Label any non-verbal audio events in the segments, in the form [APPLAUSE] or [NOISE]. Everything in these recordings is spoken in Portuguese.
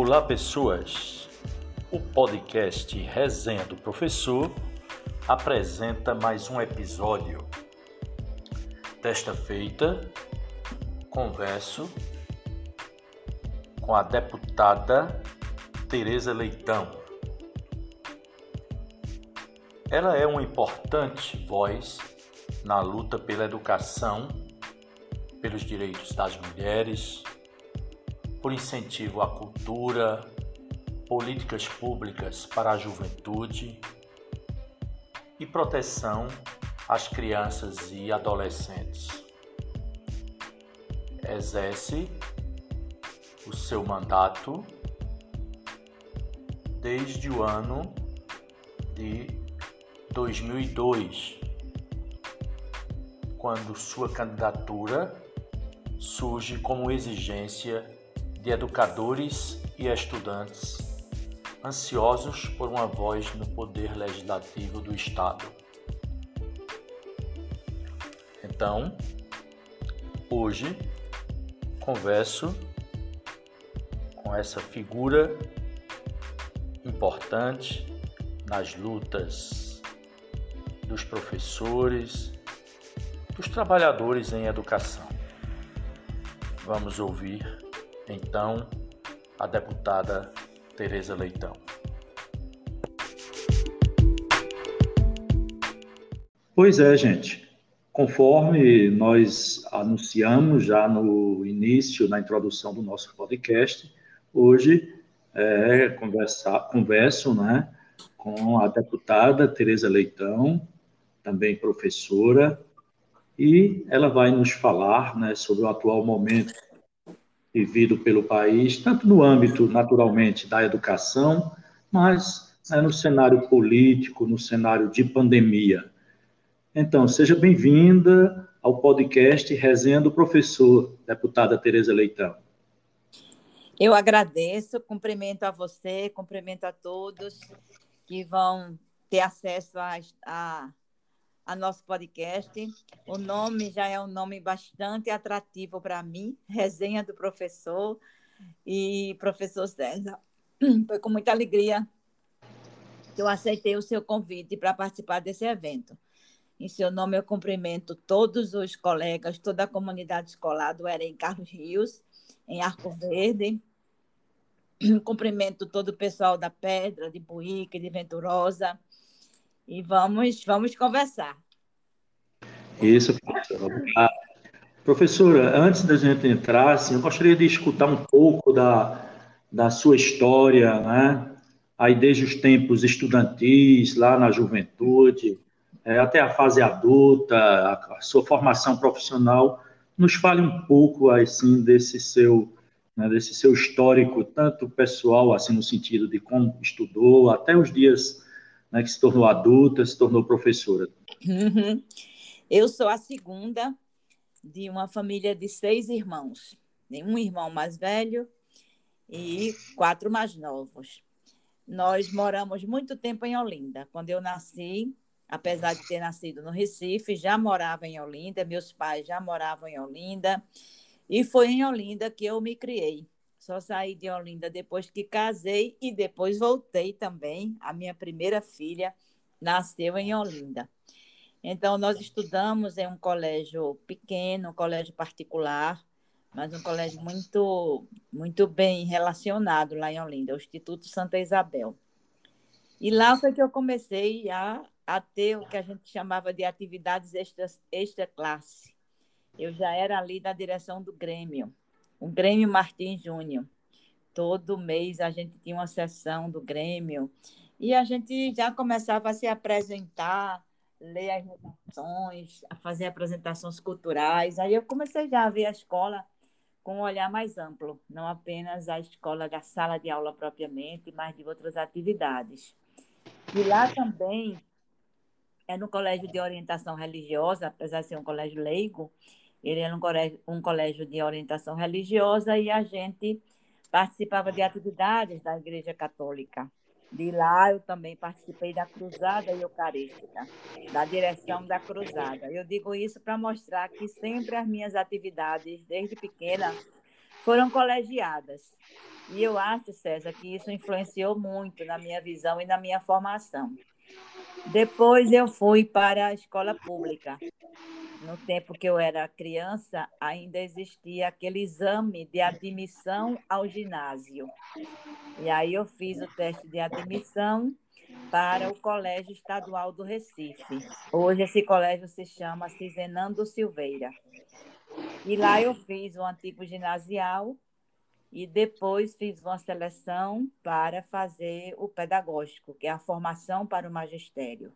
Olá, pessoas! O podcast Resenha do Professor apresenta mais um episódio. Desta feita, converso com a deputada Tereza Leitão. Ela é uma importante voz na luta pela educação, pelos direitos das mulheres, por incentivo à cultura, políticas públicas para a juventude e proteção às crianças e adolescentes. Exerce o seu mandato desde o ano de 2002, quando sua candidatura surge como exigência de educadores e estudantes ansiosos por uma voz no poder legislativo do Estado. Então, hoje converso com essa figura importante nas lutas dos professores, dos trabalhadores em educação. Vamos ouvir então a deputada Tereza Leitão. Pois é, gente. Conforme nós anunciamos já no início, na introdução do nosso podcast, hoje é, conversar, converso né, com a deputada Tereza Leitão, também professora, e ela vai nos falar né, sobre o atual momento vivido pelo país, tanto no âmbito, naturalmente, da educação, mas né, no cenário político, no cenário de pandemia. Então, seja bem-vinda ao podcast Resenha do Professor, deputada Tereza Leitão. Eu agradeço, cumprimento a você, cumprimento a todos que vão ter acesso a, a a nosso podcast. O nome já é um nome bastante atrativo para mim, Resenha do Professor e Professor César. [CLEARS THROAT] Foi com muita alegria que eu aceitei o seu convite para participar desse evento. Em seu nome, eu cumprimento todos os colegas, toda a comunidade escolar do Erem Carlos Rios, em Arco Verde. [CLEARS THROAT] Cumprimento todo o pessoal da Pedra, de Buíque, de Venturosa, e vamos, vamos conversar. Isso, professora. Professora, antes da gente entrar, assim, eu gostaria de escutar um pouco da, da sua história, né? Aí desde os tempos estudantis, lá na juventude, é, até a fase adulta, a, a, sua formação profissional. Nos fale um pouco, assim, desse seu, né, desse seu histórico, tanto pessoal, assim, no sentido de como estudou, até os dias né, que se tornou adulta, se tornou professora. Uhum. Eu sou a segunda de uma família de seis irmãos. Um irmão mais velho e quatro mais novos. Nós moramos muito tempo em Olinda. Quando eu nasci, apesar de ter nascido no Recife, já morava em Olinda, meus pais já moravam em Olinda, e foi em Olinda que eu me criei. Só saí de Olinda depois que casei e depois voltei também. A minha primeira filha nasceu em Olinda. Então, nós estudamos em um colégio pequeno, um colégio particular, mas um colégio muito, muito bem relacionado lá em Olinda, o Instituto Santa Isabel. E lá foi que eu comecei a, a ter o que a gente chamava de atividades extra, extra classe. Eu já era ali da direção do Grêmio o Grêmio Martins Júnior. Todo mês a gente tinha uma sessão do Grêmio e a gente já começava a se apresentar, ler as redações, a fazer apresentações culturais. Aí eu comecei já a ver a escola com um olhar mais amplo, não apenas a escola da sala de aula propriamente, mas de outras atividades. E lá também é no colégio de orientação religiosa, apesar de ser um colégio leigo, ele era um colégio, um colégio de orientação religiosa e a gente participava de atividades da Igreja Católica. De lá eu também participei da Cruzada Eucarística, da direção da Cruzada. Eu digo isso para mostrar que sempre as minhas atividades, desde pequena, foram colegiadas. E eu acho, César, que isso influenciou muito na minha visão e na minha formação. Depois eu fui para a escola pública. No tempo que eu era criança, ainda existia aquele exame de admissão ao ginásio. E aí eu fiz o teste de admissão para o Colégio Estadual do Recife. Hoje esse colégio se chama Cizenando Silveira. E lá eu fiz o antigo ginasial e depois fiz uma seleção para fazer o pedagógico, que é a formação para o magistério,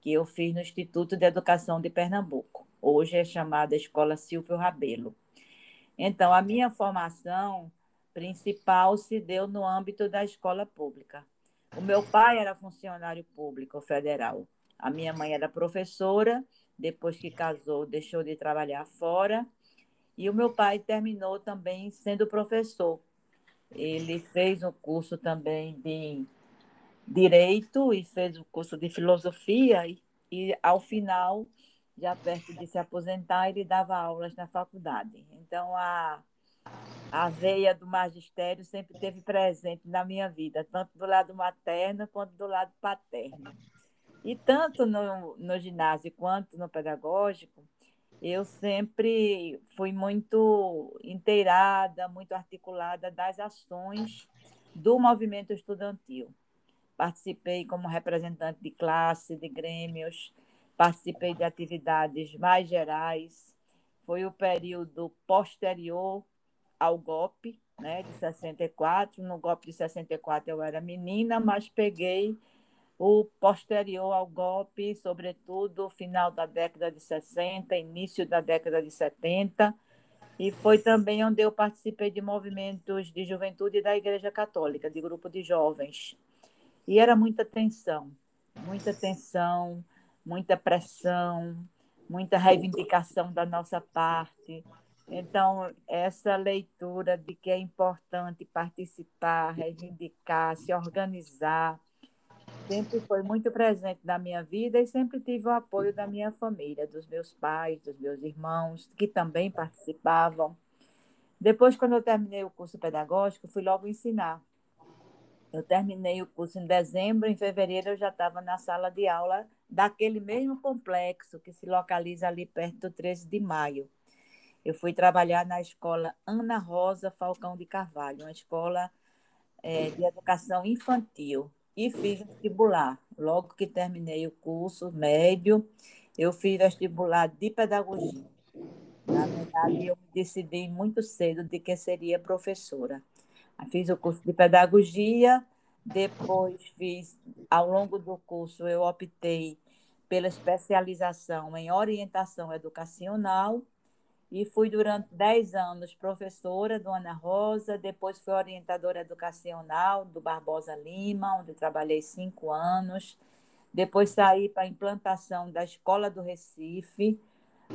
que eu fiz no Instituto de Educação de Pernambuco. Hoje é chamada Escola Silvio Rabelo. Então, a minha formação principal se deu no âmbito da escola pública. O meu pai era funcionário público federal. A minha mãe era professora, depois que casou, deixou de trabalhar fora e o meu pai terminou também sendo professor. Ele fez um curso também de direito e fez o um curso de filosofia e, e, ao final, já perto de se aposentar, ele dava aulas na faculdade. Então a a veia do magistério sempre teve presente na minha vida, tanto do lado materno quanto do lado paterno. E tanto no, no ginásio quanto no pedagógico, eu sempre fui muito inteirada, muito articulada das ações do movimento estudantil. Participei como representante de classe, de grêmios, participei de atividades mais gerais. Foi o período posterior ao golpe, né, de 64. No golpe de 64 eu era menina, mas peguei o posterior ao golpe, sobretudo final da década de 60, início da década de 70, e foi também onde eu participei de movimentos de juventude da Igreja Católica, de grupo de jovens. E era muita tensão, muita tensão, muita pressão, muita reivindicação da nossa parte. Então, essa leitura de que é importante participar, reivindicar, se organizar, sempre foi muito presente na minha vida e sempre tive o apoio da minha família, dos meus pais, dos meus irmãos, que também participavam. Depois, quando eu terminei o curso pedagógico, fui logo ensinar. Eu terminei o curso em dezembro, em fevereiro eu já estava na sala de aula daquele mesmo complexo que se localiza ali perto do 13 de maio. Eu fui trabalhar na escola Ana Rosa Falcão de Carvalho, uma escola é, de educação infantil e fiz vestibular. Logo que terminei o curso médio, eu fiz vestibular de pedagogia. Na verdade, eu decidi muito cedo de que seria professora. Fiz o curso de pedagogia, depois fiz, ao longo do curso, eu optei pela especialização em orientação educacional e fui durante 10 anos professora do Ana Rosa, depois fui orientadora educacional do Barbosa Lima, onde trabalhei cinco anos. Depois saí para a implantação da Escola do Recife,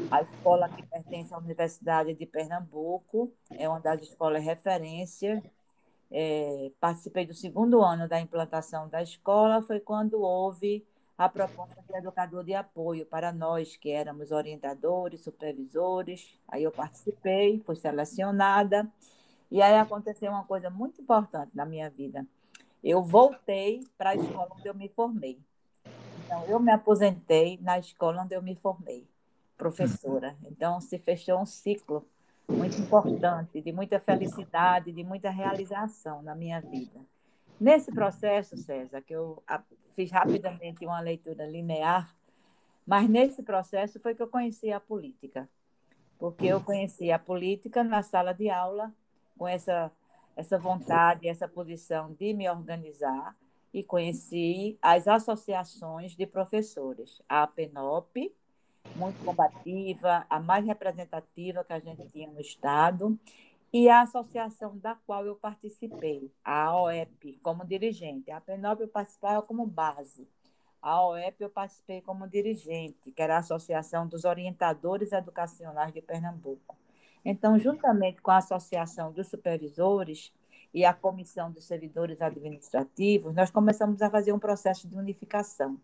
a escola que pertence à Universidade de Pernambuco, é uma das escolas referência. É, participei do segundo ano da implantação da escola, foi quando houve a proposta de educador de apoio para nós, que éramos orientadores, supervisores. Aí eu participei, fui selecionada, e aí aconteceu uma coisa muito importante na minha vida. Eu voltei para a escola onde eu me formei. Então, eu me aposentei na escola onde eu me formei, professora. Então, se fechou um ciclo muito importante, de muita felicidade, de muita realização na minha vida. Nesse processo, César, que eu fiz rapidamente uma leitura linear, mas nesse processo foi que eu conheci a política. Porque eu conheci a política na sala de aula, com essa, essa vontade, essa posição de me organizar, e conheci as associações de professores, a APENOP, muito combativa, a mais representativa que a gente tinha no Estado, e a associação da qual eu participei, a OEP, como dirigente. A PENOP eu participava como base. A OEP eu participei como dirigente, que era a Associação dos Orientadores Educacionais de Pernambuco. Então, juntamente com a Associação dos Supervisores e a Comissão dos Servidores Administrativos, nós começamos a fazer um processo de unificação.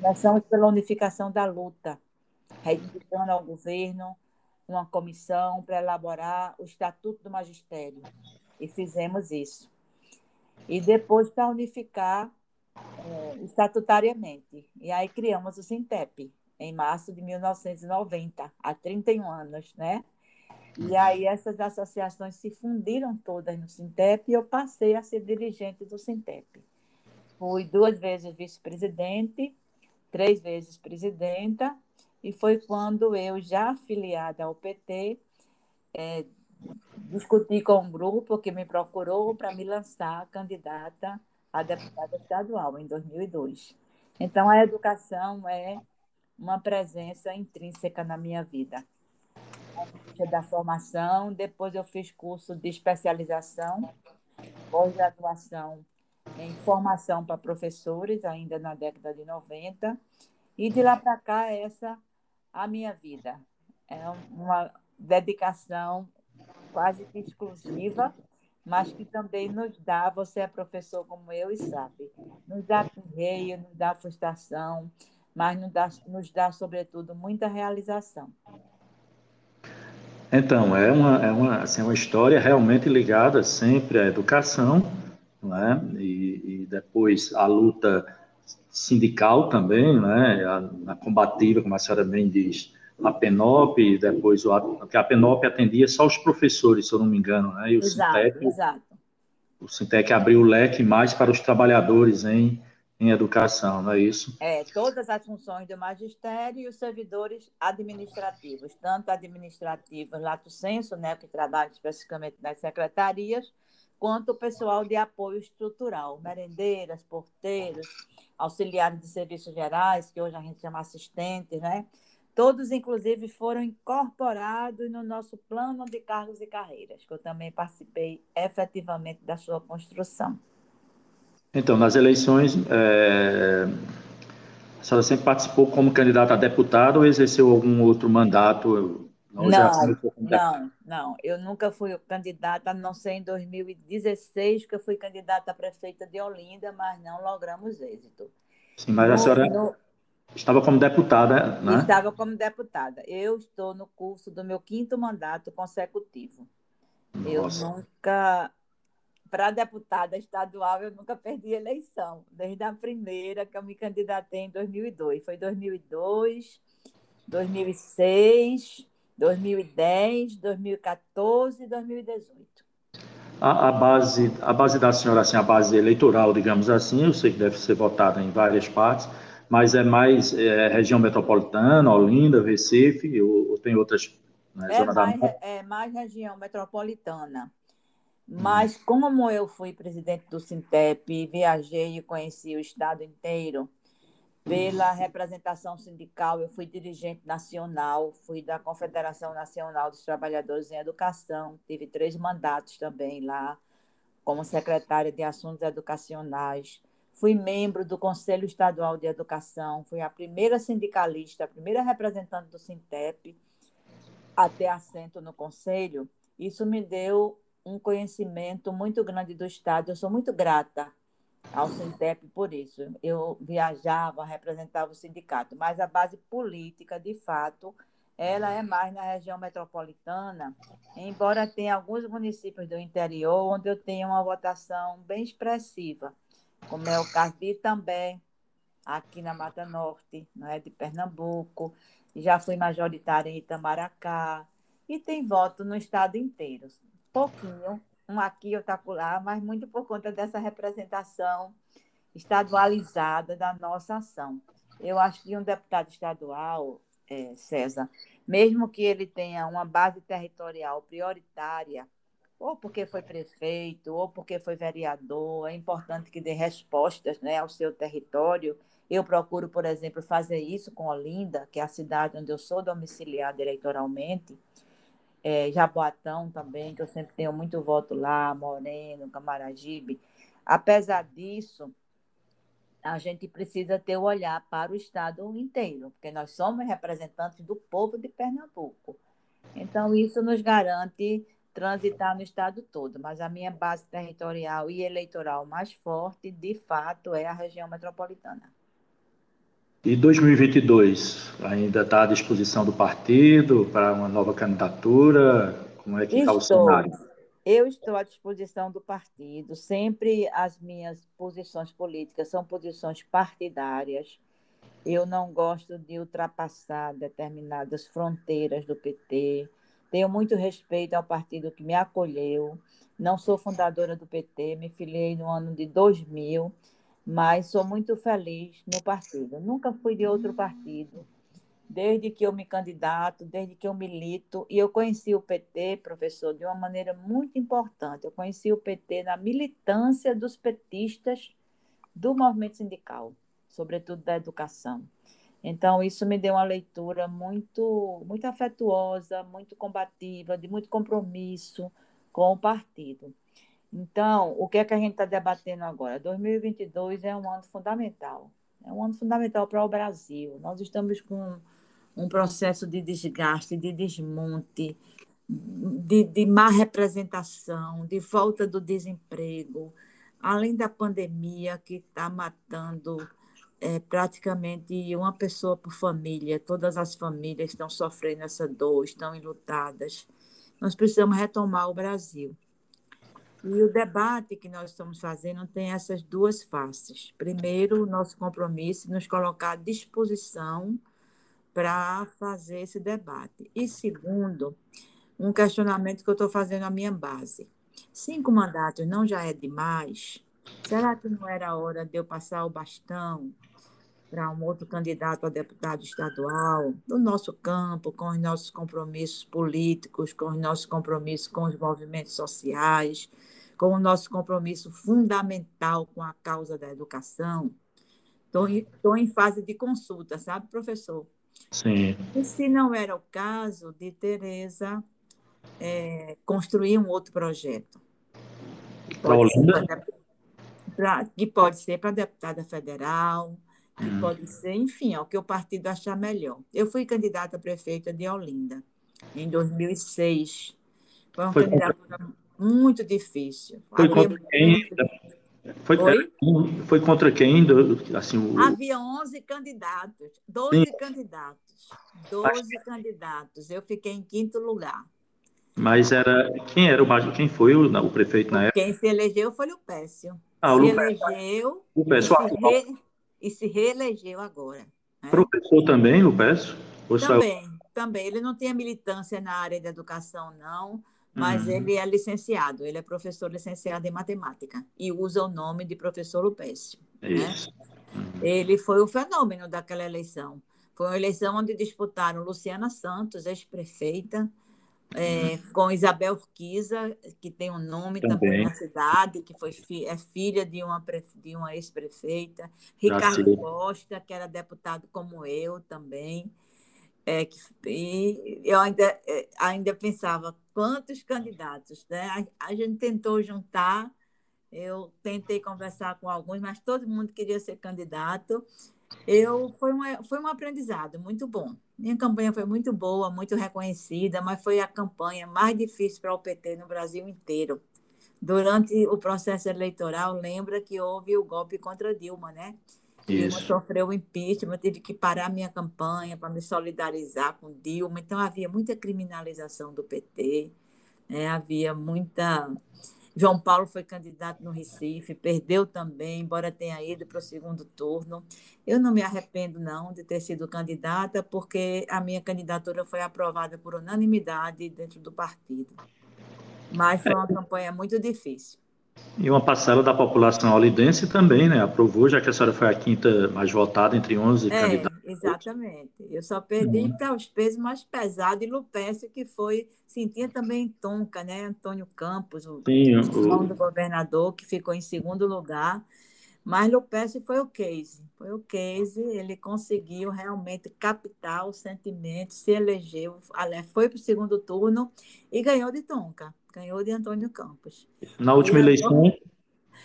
Começamos pela unificação da luta, reivindicando ao governo uma comissão para elaborar o Estatuto do Magistério. E fizemos isso. E depois para unificar é, estatutariamente. E aí criamos o Sintep, em março de 1990, há 31 anos, né? E aí essas associações se fundiram todas no Sintep e eu passei a ser dirigente do Sintep. Fui duas vezes vice-presidente, três vezes presidenta, e foi quando eu, já afiliada ao PT, é, discuti com um grupo que me procurou para me lançar candidata a deputada estadual em 2002. Então, a educação é uma presença intrínseca na minha vida. Da formação, depois eu fiz curso de especialização, pós-graduação em formação para professores, ainda na década de 90, e de lá para cá, essa a minha vida. É uma dedicação quase que exclusiva mas que também nos dá, você é professor como eu e sabe, nos dá correio, nos dá frustração, mas nos dá, nos dá, sobretudo, muita realização. Então, é uma, é uma, assim, uma história realmente ligada sempre à educação, né? e, e depois a luta sindical também, né? a, a combativa, como a senhora bem diz, a PENOP, depois o, porque a PENOP atendia só os professores, se eu não me engano, né? E o exato, Sintec, exato. O Sintec abriu o leque mais para os trabalhadores em, em educação, não é isso? É, todas as funções do magistério e os servidores administrativos, tanto administrativos, lato senso, né, que trabalha especificamente nas secretarias, quanto o pessoal de apoio estrutural, merendeiras, porteiros, auxiliares de serviços gerais, que hoje a gente chama assistentes, né? Todos, inclusive, foram incorporados no nosso plano de cargos e carreiras, que eu também participei efetivamente da sua construção. Então, nas eleições, é... a senhora sempre participou como candidata a deputada ou exerceu algum outro mandato? Não, não, não. Eu nunca fui candidata, a não ser em 2016, que eu fui candidata a prefeita de Olinda, mas não logramos êxito. Sim, mas no, a senhora... No Estava como deputada, né? Estava como deputada. Eu estou no curso do meu quinto mandato consecutivo. Nossa. Eu nunca, para deputada estadual, eu nunca perdi eleição, desde a primeira que eu me candidatei em 2002. Foi 2002, 2006, 2010, 2014 e 2018. A, a, base, a base da senhora, assim, a base eleitoral, digamos assim, eu sei que deve ser votada em várias partes, mas é mais é, região metropolitana, Olinda, Recife, ou, ou tem outras né, é, mais, da... é mais região metropolitana. Mas como eu fui presidente do Sintep, viajei e conheci o estado inteiro, pela representação sindical, eu fui dirigente nacional, fui da Confederação Nacional dos Trabalhadores em Educação, tive três mandatos também lá, como secretária de Assuntos Educacionais. Fui membro do Conselho Estadual de Educação, fui a primeira sindicalista, a primeira representante do Sintep a ter assento no Conselho. Isso me deu um conhecimento muito grande do Estado. Eu sou muito grata ao Sintep por isso. Eu viajava, representava o sindicato, mas a base política, de fato, ela é mais na região metropolitana, embora tenha alguns municípios do interior onde eu tenho uma votação bem expressiva como é o caso de Itambé, aqui na Mata Norte, não é de Pernambuco, já fui majoritária em Itamaracá, e tem voto no estado inteiro. Pouquinho, um aqui, outro lá, mas muito por conta dessa representação estadualizada da nossa ação. Eu acho que um deputado estadual, é, César, mesmo que ele tenha uma base territorial prioritária, ou porque foi prefeito, ou porque foi vereador, é importante que dê respostas né, ao seu território. Eu procuro, por exemplo, fazer isso com Olinda, que é a cidade onde eu sou domiciliada eleitoralmente, é, Jaboatão também, que eu sempre tenho muito voto lá, Moreno, Camaragibe. Apesar disso, a gente precisa ter o olhar para o Estado inteiro, porque nós somos representantes do povo de Pernambuco. Então, isso nos garante transitar no estado todo, mas a minha base territorial e eleitoral mais forte, de fato, é a região metropolitana. E 2022 ainda está à disposição do partido para uma nova candidatura? Como é que está o cenário? Eu estou à disposição do partido. Sempre as minhas posições políticas são posições partidárias. Eu não gosto de ultrapassar determinadas fronteiras do PT. Tenho muito respeito ao partido que me acolheu. Não sou fundadora do PT, me filiei no ano de 2000, mas sou muito feliz no partido. Nunca fui de outro partido desde que eu me candidato, desde que eu milito, e eu conheci o PT, professor, de uma maneira muito importante. Eu conheci o PT na militância dos petistas do movimento sindical, sobretudo da educação. Então, isso me deu uma leitura muito, muito afetuosa, muito combativa, de muito compromisso com o partido. Então, o que é que a gente está debatendo agora? 2022 é um ano fundamental. É um ano fundamental para o Brasil. Nós estamos com um processo de desgaste, de desmonte, de, de má representação, de falta do desemprego, além da pandemia que está matando é, praticamente uma pessoa por família, todas as famílias estão sofrendo essa dor, estão enlutadas. Nós precisamos retomar o Brasil. E o debate que nós estamos fazendo tem essas duas faces. Primeiro, o nosso compromisso nos colocar à disposição para fazer esse debate. E segundo, um questionamento que eu estou fazendo à minha base. Cinco mandatos não já é demais? Será que não era hora de eu passar o bastão para um outro candidato a deputado estadual, do nosso campo, com os nossos compromissos políticos, com os nossos compromissos com os movimentos sociais, com o nosso compromisso fundamental com a causa da educação? Estou em fase de consulta, sabe, professor? Sim. E se não era o caso de Tereza é, construir um outro projeto? Para Olinda? Pra, que pode ser para deputada federal, que hum. pode ser, enfim, o que o partido achar melhor. Eu fui candidata a prefeita de Olinda em 2006. Foi uma Foi candidatura. Muito difícil. Foi contra quem? Foi, foi contra quem? Assim, o... Havia 11 candidatos, 12 Sim. candidatos, 12 Mas... candidatos. Eu fiquei em quinto lugar. Mas era quem era o quem foi o, o prefeito na época? Quem se elegeu foi o Pécio. Ah, o se elegeu o Pécio, e, se re, e se reelegeu agora. Né? Professor também, Lupécio? Também, também. Ele não tinha militância na área da educação, não mas uhum. ele é licenciado, ele é professor licenciado em matemática e usa o nome de professor Lupécio. Né? Uhum. Ele foi o fenômeno daquela eleição. Foi uma eleição onde disputaram Luciana Santos, ex-prefeita, é, com Isabel Urquiza, que tem um nome também, também na cidade, que foi fi é filha de uma, de uma ex-prefeita, Ricardo Costa, que era deputado como eu também. É, e eu ainda, é, ainda pensava quantos candidatos, né? A, a, gente tentou juntar, eu tentei conversar com alguns, mas todo mundo queria ser candidato. Eu foi um, foi um aprendizado muito bom. Minha campanha foi muito boa, muito reconhecida, mas foi a campanha mais difícil para o PT no Brasil inteiro. Durante o processo eleitoral, lembra que houve o golpe contra Dilma, né? Dilma sofreu o impeachment, tive que parar minha campanha para me solidarizar com Dilma. Então, havia muita criminalização do PT, né? havia muita. João Paulo foi candidato no Recife, perdeu também, embora tenha ido para o segundo turno. Eu não me arrependo, não, de ter sido candidata, porque a minha candidatura foi aprovada por unanimidade dentro do partido. Mas foi uma campanha muito difícil. E uma parcela da população olidense também, né? Aprovou, já que a senhora foi a quinta mais votada entre 11 é, candidatos. Exatamente. Eu só perdi uhum. para os pesos mais pesados e Lupécio, que foi, sentia também Tonca, né? Antônio Campos, o, Sim, o... do governador, que ficou em segundo lugar. Mas Lupécio foi o case. Foi o case, ele conseguiu realmente captar o sentimento, se elegeu, foi para o segundo turno e ganhou de Tonca ganhou de Antônio Campos. Na última e eleição, agora...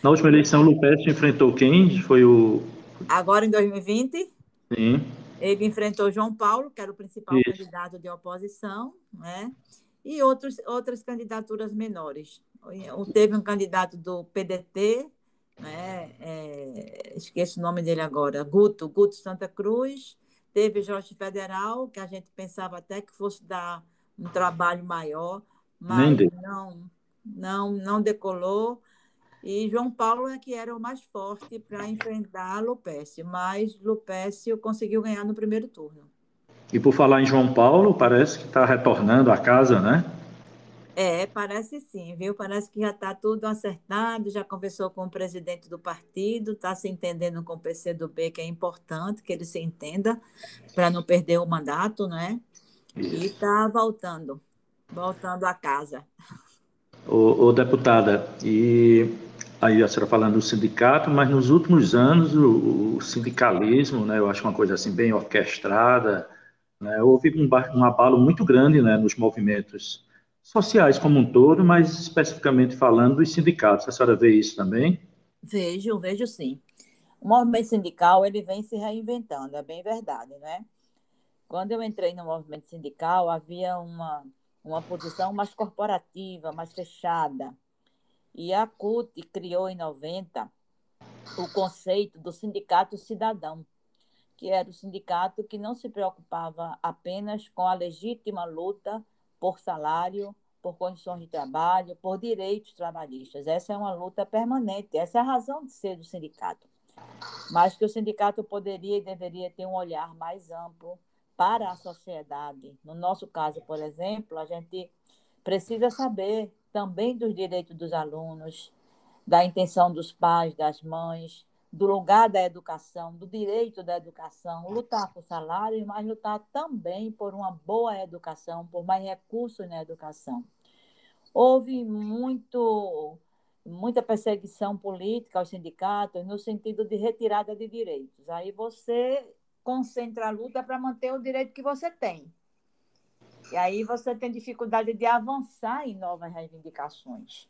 na última eleição, Lupécio enfrentou quem? Foi o Agora em 2020? Sim. Ele enfrentou João Paulo, que era o principal Isso. candidato de oposição, né? E outros, outras candidaturas menores. Teve um candidato do PDT, né? É, esqueço o nome dele agora, Guto, Guto Santa Cruz, teve Jorge Federal, que a gente pensava até que fosse dar um trabalho maior, mas não, não, não decolou. E João Paulo é que era o mais forte para enfrentar Lupécio, mas Lupécio conseguiu ganhar no primeiro turno. E por falar em João Paulo, parece que está retornando à casa, né? É, parece sim, viu? Parece que já está tudo acertado, já conversou com o presidente do partido, está se entendendo com o PCdoB, que é importante que ele se entenda para não perder o mandato, né? E está voltando, voltando a casa. Ô, ô, deputada, e aí a senhora falando do sindicato, mas nos últimos anos o, o sindicalismo, né, eu acho uma coisa assim bem orquestrada, né, houve um, um abalo muito grande né, nos movimentos sociais como um todo, mas especificamente falando dos sindicatos. A senhora vê isso também? Vejo, vejo sim. O movimento sindical ele vem se reinventando, é bem verdade, né? Quando eu entrei no movimento sindical, havia uma, uma posição mais corporativa, mais fechada. E a CUT criou em 90 o conceito do sindicato cidadão, que era o sindicato que não se preocupava apenas com a legítima luta por salário, por condições de trabalho, por direitos trabalhistas. Essa é uma luta permanente, essa é a razão de ser do sindicato. Mas que o sindicato poderia e deveria ter um olhar mais amplo para a sociedade. No nosso caso, por exemplo, a gente precisa saber também dos direitos dos alunos, da intenção dos pais, das mães, do lugar da educação, do direito da educação, lutar por salário, mas lutar também por uma boa educação, por mais recursos na educação. Houve muito, muita perseguição política aos sindicatos no sentido de retirada de direitos. Aí você concentra a luta para manter o direito que você tem. E aí você tem dificuldade de avançar em novas reivindicações.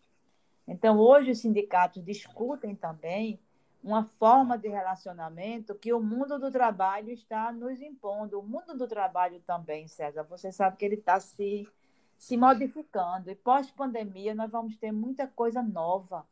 Então, hoje os sindicatos discutem também uma forma de relacionamento que o mundo do trabalho está nos impondo. O mundo do trabalho também, César, você sabe que ele está se, se modificando. E pós-pandemia, nós vamos ter muita coisa nova.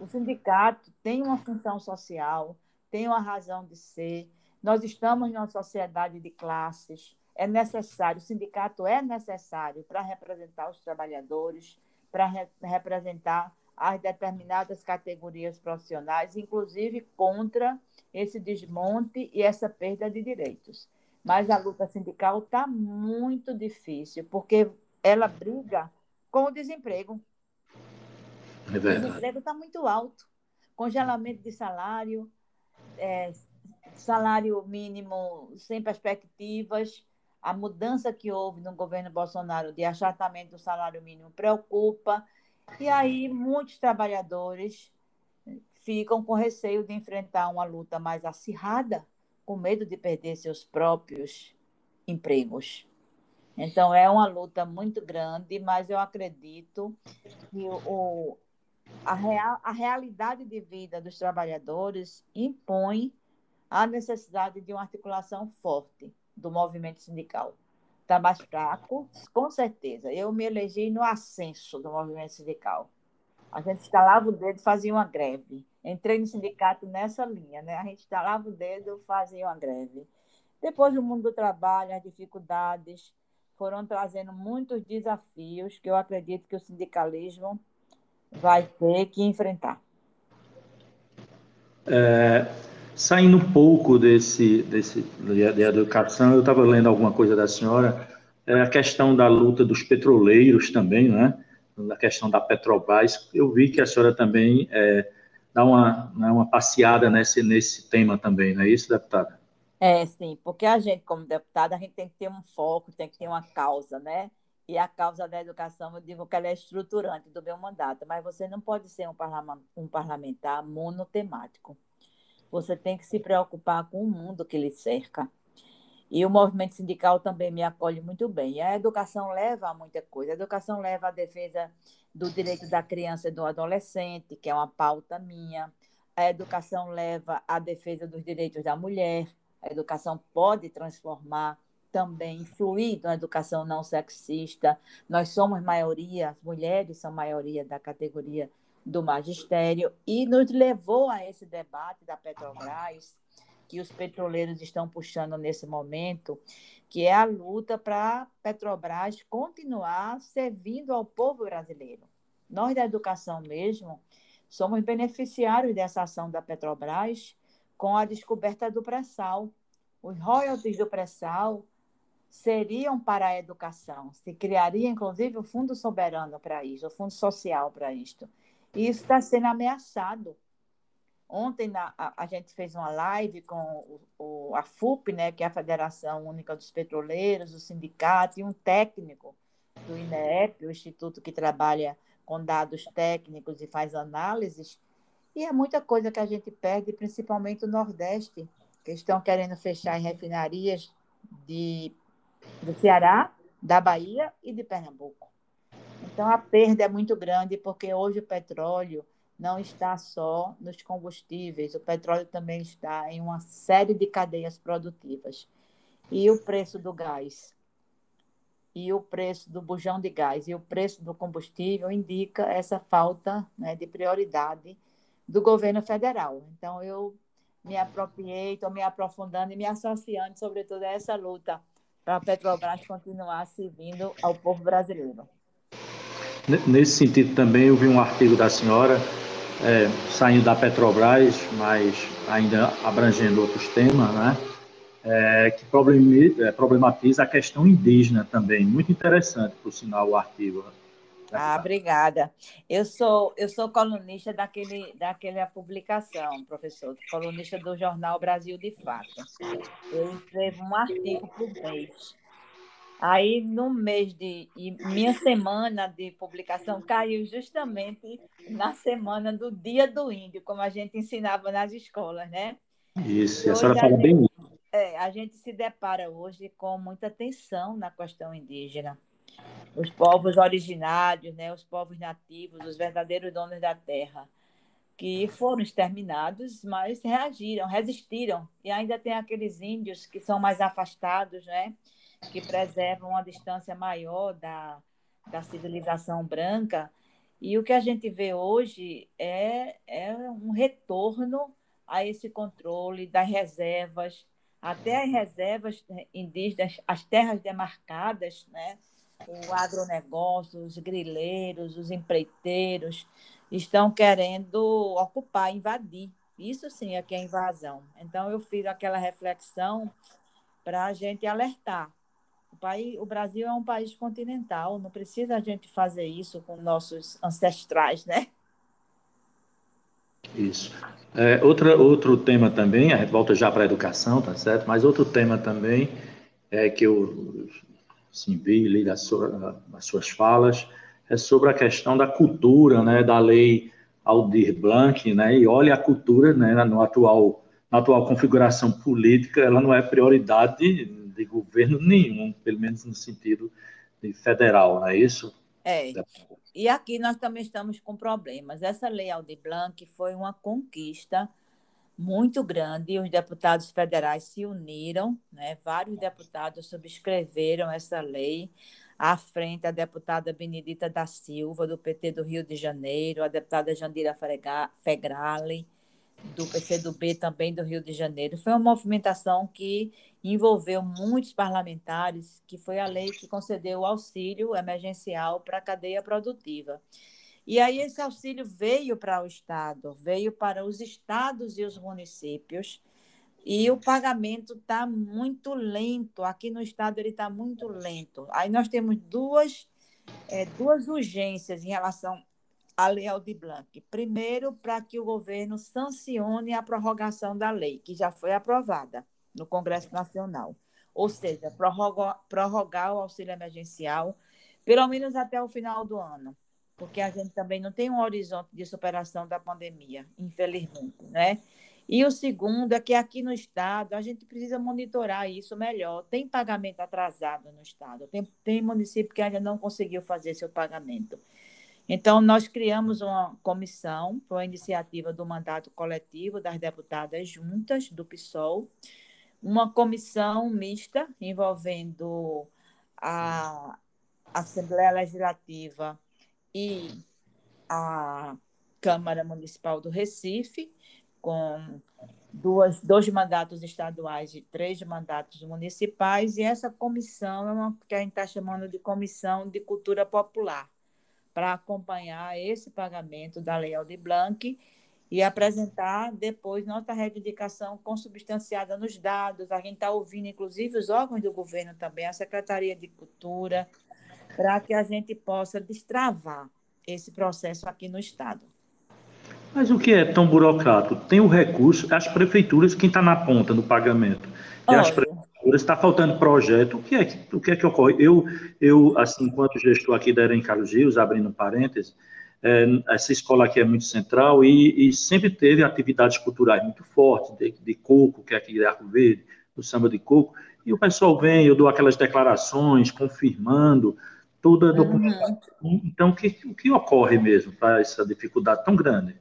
O sindicato tem uma função social, tem uma razão de ser. Nós estamos numa sociedade de classes. É necessário, o sindicato é necessário para representar os trabalhadores, para re representar as determinadas categorias profissionais, inclusive contra esse desmonte e essa perda de direitos. Mas a luta sindical está muito difícil, porque ela briga com o desemprego. É o desemprego está muito alto. Congelamento de salário, é, salário mínimo sem perspectivas. A mudança que houve no governo Bolsonaro de achatamento do salário mínimo preocupa. E aí, muitos trabalhadores ficam com receio de enfrentar uma luta mais acirrada, com medo de perder seus próprios empregos. Então, é uma luta muito grande, mas eu acredito que o, a, real, a realidade de vida dos trabalhadores impõe a necessidade de uma articulação forte do movimento sindical está mais fraco, com certeza. Eu me elegi no ascenso do movimento sindical. A gente instalava o dedo, fazia uma greve. Entrei no sindicato nessa linha, né? A gente instalava o dedo, fazia uma greve. Depois o mundo do trabalho, as dificuldades foram trazendo muitos desafios que eu acredito que o sindicalismo vai ter que enfrentar. É, Saindo um pouco desse, desse de educação, eu estava lendo alguma coisa da senhora, é a questão da luta dos petroleiros também, né? A questão da Petrobras. Eu vi que a senhora também é, dá uma, né, uma passeada nesse, nesse tema também, não é isso, deputada? É, sim, porque a gente, como deputada, a gente tem que ter um foco, tem que ter uma causa, né? E a causa da educação, eu digo que ela é estruturante do meu mandato, mas você não pode ser um parlamentar monotemático. Você tem que se preocupar com o mundo que lhe cerca. E o movimento sindical também me acolhe muito bem. E a educação leva a muita coisa. A educação leva à defesa do direito da criança e do adolescente, que é uma pauta minha. A educação leva à defesa dos direitos da mulher. A educação pode transformar também, influir na educação não sexista. Nós somos maioria, as mulheres são maioria da categoria do magistério e nos levou a esse debate da Petrobras que os petroleiros estão puxando nesse momento, que é a luta para a Petrobras continuar servindo ao povo brasileiro. Nós da educação mesmo somos beneficiários dessa ação da Petrobras com a descoberta do pré-sal. Os royalties do pré-sal seriam para a educação. Se criaria, inclusive, o Fundo Soberano para isso, o Fundo Social para isto. E isso está sendo ameaçado. Ontem a, a, gente fez uma live com o, o, a FUP, né, que é a Federação Única dos Petroleiros, o sindicato e um técnico do INEP, o instituto que trabalha com dados técnicos e faz análises. E é muita coisa que a gente perde, principalmente o Nordeste, que estão querendo fechar em refinarias de, do Ceará, da Bahia e de Pernambuco. Então, a perda é muito grande, porque hoje o petróleo não está só nos combustíveis, o petróleo também está em uma série de cadeias produtivas. E o preço do gás, e o preço do bujão de gás, e o preço do combustível indica essa falta né, de prioridade do governo federal. Então, eu me apropriei, estou me aprofundando e me associando, sobretudo, a essa luta para a Petrobras continuar servindo ao povo brasileiro. Nesse sentido, também eu vi um artigo da senhora, é, saindo da Petrobras, mas ainda abrangendo outros temas, né? É, que é, problematiza a questão indígena também. Muito interessante, por sinal, o artigo. Ah, obrigada. Eu sou, eu sou colunista daquele, daquela publicação, professor, colunista do jornal Brasil de Fato. Eu escrevo um artigo por mês Aí, no mês de. minha [LAUGHS] semana de publicação caiu justamente na semana do Dia do Índio, como a gente ensinava nas escolas, né? Isso, a senhora fala bem isso. É, a gente se depara hoje com muita tensão na questão indígena. Os povos originários, né, os povos nativos, os verdadeiros donos da terra, que foram exterminados, mas reagiram, resistiram. E ainda tem aqueles índios que são mais afastados, né? Que preservam uma distância maior da, da civilização branca. E o que a gente vê hoje é, é um retorno a esse controle das reservas, até as reservas indígenas, as terras demarcadas, né? o agronegócio, os grileiros, os empreiteiros estão querendo ocupar, invadir. Isso sim é que é invasão. Então, eu fiz aquela reflexão para a gente alertar o, país, o Brasil é um país continental, não precisa a gente fazer isso com nossos ancestrais, né? Isso. É, outra, outro tema também, a gente volta já para a educação, tá certo? Mas outro tema também é que eu assim, vi ali das, das suas falas é sobre a questão da cultura, né, da lei Aldir Blanc, né, e olha a cultura, né, no atual, na atual configuração política, ela não é prioridade de governo nenhum, pelo menos no sentido de federal, não é isso? É. E aqui nós também estamos com problemas. Essa lei Aldir Blanc foi uma conquista muito grande. Os deputados federais se uniram, né? vários deputados subscreveram essa lei, à frente a deputada Benedita da Silva, do PT do Rio de Janeiro, a deputada Jandira Fegrali, do PCdoB também do Rio de Janeiro. Foi uma movimentação que envolveu muitos parlamentares, que foi a lei que concedeu o auxílio emergencial para a cadeia produtiva. E aí esse auxílio veio para o Estado, veio para os estados e os municípios, e o pagamento está muito lento. Aqui no Estado ele está muito lento. Aí nós temos duas, é, duas urgências em relação a Lei Aldir Blanc. Primeiro, para que o governo sancione a prorrogação da lei, que já foi aprovada no Congresso Nacional. Ou seja, prorrogar, prorrogar o auxílio emergencial, pelo menos até o final do ano, porque a gente também não tem um horizonte de superação da pandemia, infelizmente, né? E o segundo é que aqui no Estado a gente precisa monitorar isso melhor. Tem pagamento atrasado no Estado, tem, tem município que ainda não conseguiu fazer seu pagamento. Então, nós criamos uma comissão, por iniciativa do mandato coletivo das deputadas juntas do PSOL, uma comissão mista envolvendo a Assembleia Legislativa e a Câmara Municipal do Recife, com duas, dois mandatos estaduais e três mandatos municipais, e essa comissão é uma que a gente está chamando de Comissão de Cultura Popular, para acompanhar esse pagamento da Lei Aldir Blanc e apresentar depois nossa reivindicação consubstanciada nos dados. A gente está ouvindo, inclusive, os órgãos do governo também, a Secretaria de Cultura, para que a gente possa destravar esse processo aqui no Estado. Mas o que é tão burocrático? Tem o recurso, as prefeituras, quem está na ponta do pagamento. E as prefeituras, está faltando projeto. O que, é, o que é que ocorre? Eu, eu assim, enquanto gestor aqui da Eren Carlos Rios, abrindo parênteses, é, essa escola aqui é muito central e, e, sempre teve atividades culturais muito fortes, de, de coco, que é aqui de Arco Verde, do samba de coco, e o pessoal vem, eu dou aquelas declarações confirmando toda a documentação. Uhum. Então, o que, o que ocorre mesmo para essa dificuldade tão grande?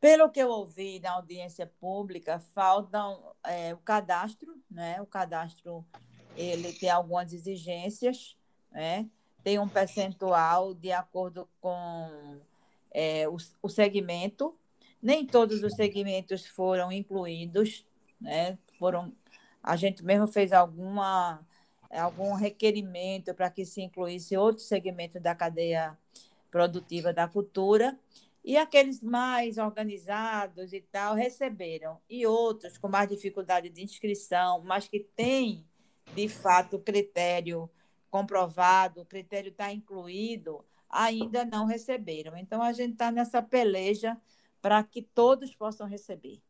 Pelo que eu ouvi na audiência pública, falta é, o cadastro, né? O cadastro ele tem algumas exigências, né? Tem um percentual de acordo com é, o, o segmento. Nem todos os segmentos foram incluídos, né? Foram, a gente mesmo fez alguma algum requerimento para que se incluísse outro segmento da cadeia produtiva da cultura e aqueles mais organizados e tal receberam. E outros com mais dificuldade de inscrição, mas que têm, de fato, critério comprovado, o critério está incluído, ainda não receberam. Então, a gente está nessa peleja para que todos possam receber.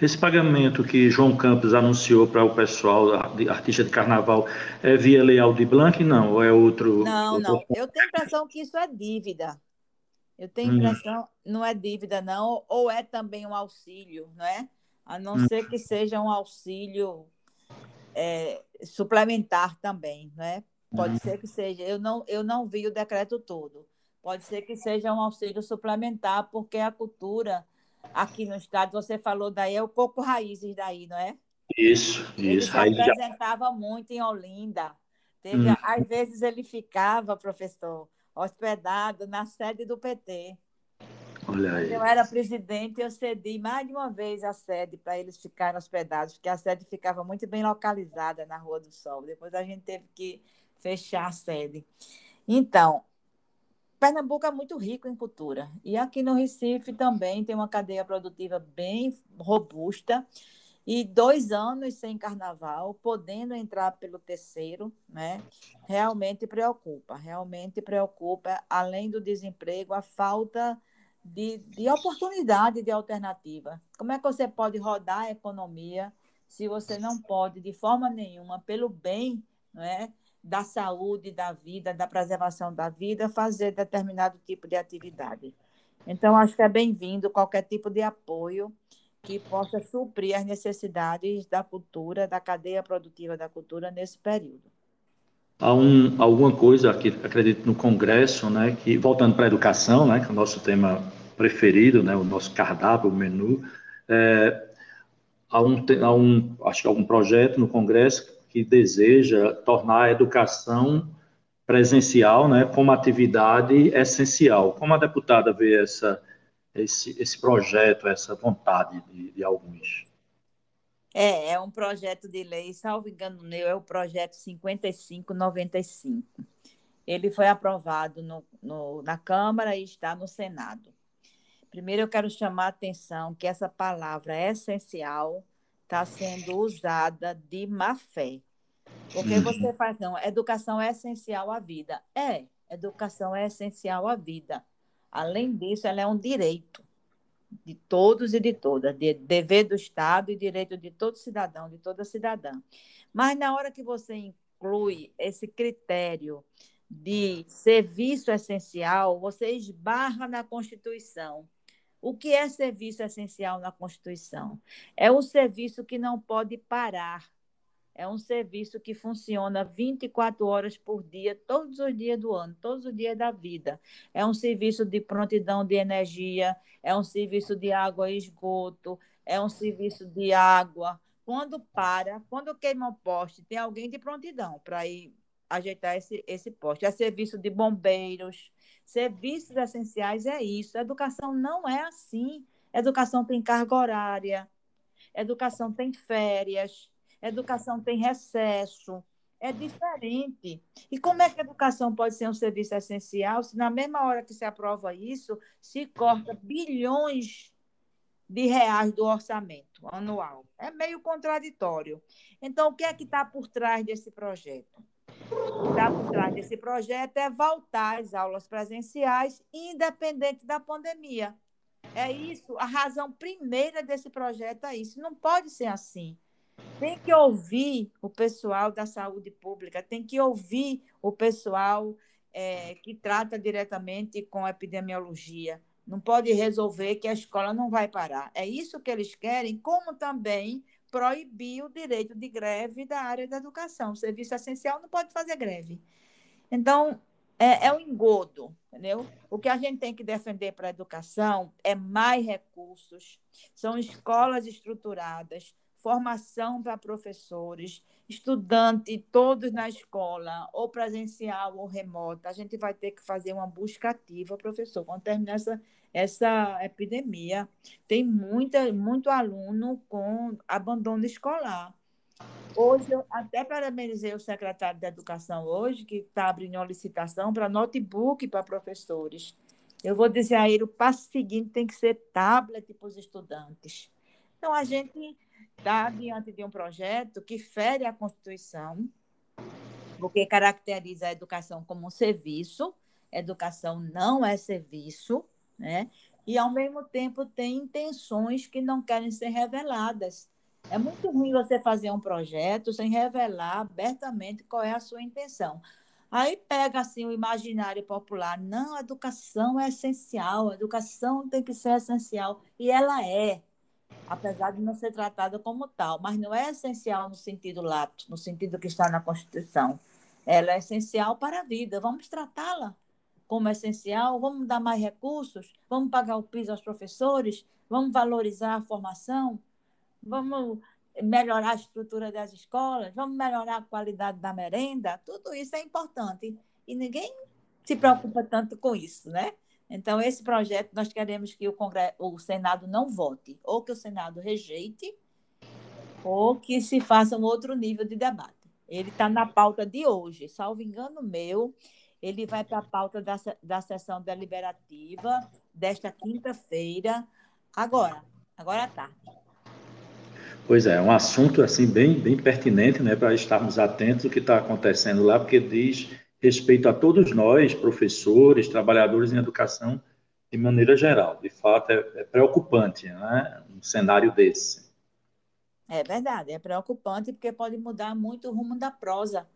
Esse pagamento que João Campos anunciou para o pessoal, artista de carnaval, é via Lei Aldir Blanc, não? Ou é outro? Não, outro... não. Eu tenho a impressão que isso é dívida. Eu tenho a hum. impressão, não é dívida, não, ou é também um auxílio, não é? A não hum. ser que seja um auxílio é, suplementar também, não é? Pode hum. ser que seja. Eu não, eu não vi o decreto todo. Pode ser que seja um auxílio suplementar, porque a cultura aqui no estado, você falou daí, é o Coco Raízes daí, não é? Isso, isso. Ele se apresentava já... muito em Olinda. Teve, hum. Às vezes ele ficava, professor, hospedado na sede do PT. Olha aí. Eu era presidente, eu cedi mais de uma vez a sede para eles ficarem hospedados, porque a sede ficava muito bem localizada na Rua do Sol. Depois a gente teve que fechar a sede. Então, Pernambuco é muito rico em cultura. E aqui no Recife também tem uma cadeia produtiva bem robusta. E dois anos sem carnaval, podendo entrar pelo terceiro, né, realmente preocupa. Realmente preocupa, além do desemprego, a falta de, de oportunidade de alternativa. Como é que você pode rodar a economia se você não pode, de forma nenhuma, pelo bem não é, da saúde, da vida, da preservação da vida, fazer determinado tipo de atividade? Então, acho que é bem-vindo qualquer tipo de apoio que possa suprir as necessidades da cultura, da cadeia produtiva da cultura nesse período. Há um, alguma coisa que acredito no Congresso, né, que voltando para a educação, né, que é o nosso tema preferido, né, o nosso cardápio, o menu, é, há um, há um, acho que algum projeto no Congresso que deseja tornar a educação presencial, né, como atividade essencial. Como a deputada vê essa esse, esse projeto, essa vontade de, de alguns. É, é um projeto de lei, salvo engano meu, é o projeto 5595. Ele foi aprovado no, no, na Câmara e está no Senado. Primeiro, eu quero chamar a atenção que essa palavra essencial está sendo usada de má fé. Porque uhum. você faz, não, educação é essencial à vida. É, educação é essencial à vida. Além disso, ela é um direito de todos e de todas, de dever do Estado e direito de todo cidadão, de toda cidadã. Mas na hora que você inclui esse critério de serviço essencial, você esbarra na Constituição. O que é serviço essencial na Constituição? É um serviço que não pode parar, é um serviço que funciona 24 horas por dia, todos os dias do ano, todos os dias da vida. É um serviço de prontidão de energia, é um serviço de água e esgoto, é um serviço de água. Quando para, quando queima o poste, tem alguém de prontidão para ir ajeitar esse, esse poste. É serviço de bombeiros, Serviços essenciais é isso. educação não é assim. educação tem carga horária, educação tem férias, educação tem recesso. É diferente. E como é que a educação pode ser um serviço essencial se, na mesma hora que se aprova isso, se corta bilhões de reais do orçamento anual? É meio contraditório. Então, o que é que está por trás desse projeto? Está por trás desse projeto é voltar às aulas presenciais, independente da pandemia. É isso, a razão primeira desse projeto é isso. Não pode ser assim. Tem que ouvir o pessoal da saúde pública, tem que ouvir o pessoal é, que trata diretamente com epidemiologia. Não pode resolver que a escola não vai parar. É isso que eles querem, como também proibir o direito de greve da área da educação. O serviço essencial não pode fazer greve. Então, é, é um engodo, entendeu? O que a gente tem que defender para a educação é mais recursos, são escolas estruturadas, formação para professores, estudante, todos na escola, ou presencial ou remota. A gente vai ter que fazer uma busca ativa, professor, quando terminar essa, essa epidemia. Tem muita, muito aluno com abandono escolar. Hoje, eu até parabenizei o secretário da Educação hoje, que está abrindo uma licitação para notebook para professores. Eu vou dizer a ele, o passo seguinte tem que ser tablet para os estudantes. Então, a gente está diante de um projeto que fere a Constituição, porque caracteriza a educação como um serviço, educação não é serviço, né? e, ao mesmo tempo, tem intenções que não querem ser reveladas. É muito ruim você fazer um projeto sem revelar abertamente qual é a sua intenção. Aí pega assim o imaginário popular, não, a educação é essencial, a educação tem que ser essencial, e ela é apesar de não ser tratada como tal, mas não é essencial no sentido lato, no sentido que está na Constituição. Ela é essencial para a vida. Vamos tratá-la como essencial, vamos dar mais recursos, vamos pagar o piso aos professores, vamos valorizar a formação, vamos melhorar a estrutura das escolas, vamos melhorar a qualidade da merenda. Tudo isso é importante e ninguém se preocupa tanto com isso, né? Então, esse projeto nós queremos que o, Congresso, o Senado não vote, ou que o Senado rejeite, ou que se faça um outro nível de debate. Ele está na pauta de hoje, salvo engano meu, ele vai para a pauta da, da sessão deliberativa desta quinta-feira, agora, agora à tarde. Pois é, um assunto assim bem, bem pertinente, né, para estarmos atentos ao que está acontecendo lá, porque diz respeito a todos nós, professores, trabalhadores em educação, de maneira geral. De fato, é, é preocupante, né? Um cenário desse. É verdade, é preocupante porque pode mudar muito o rumo da prosa,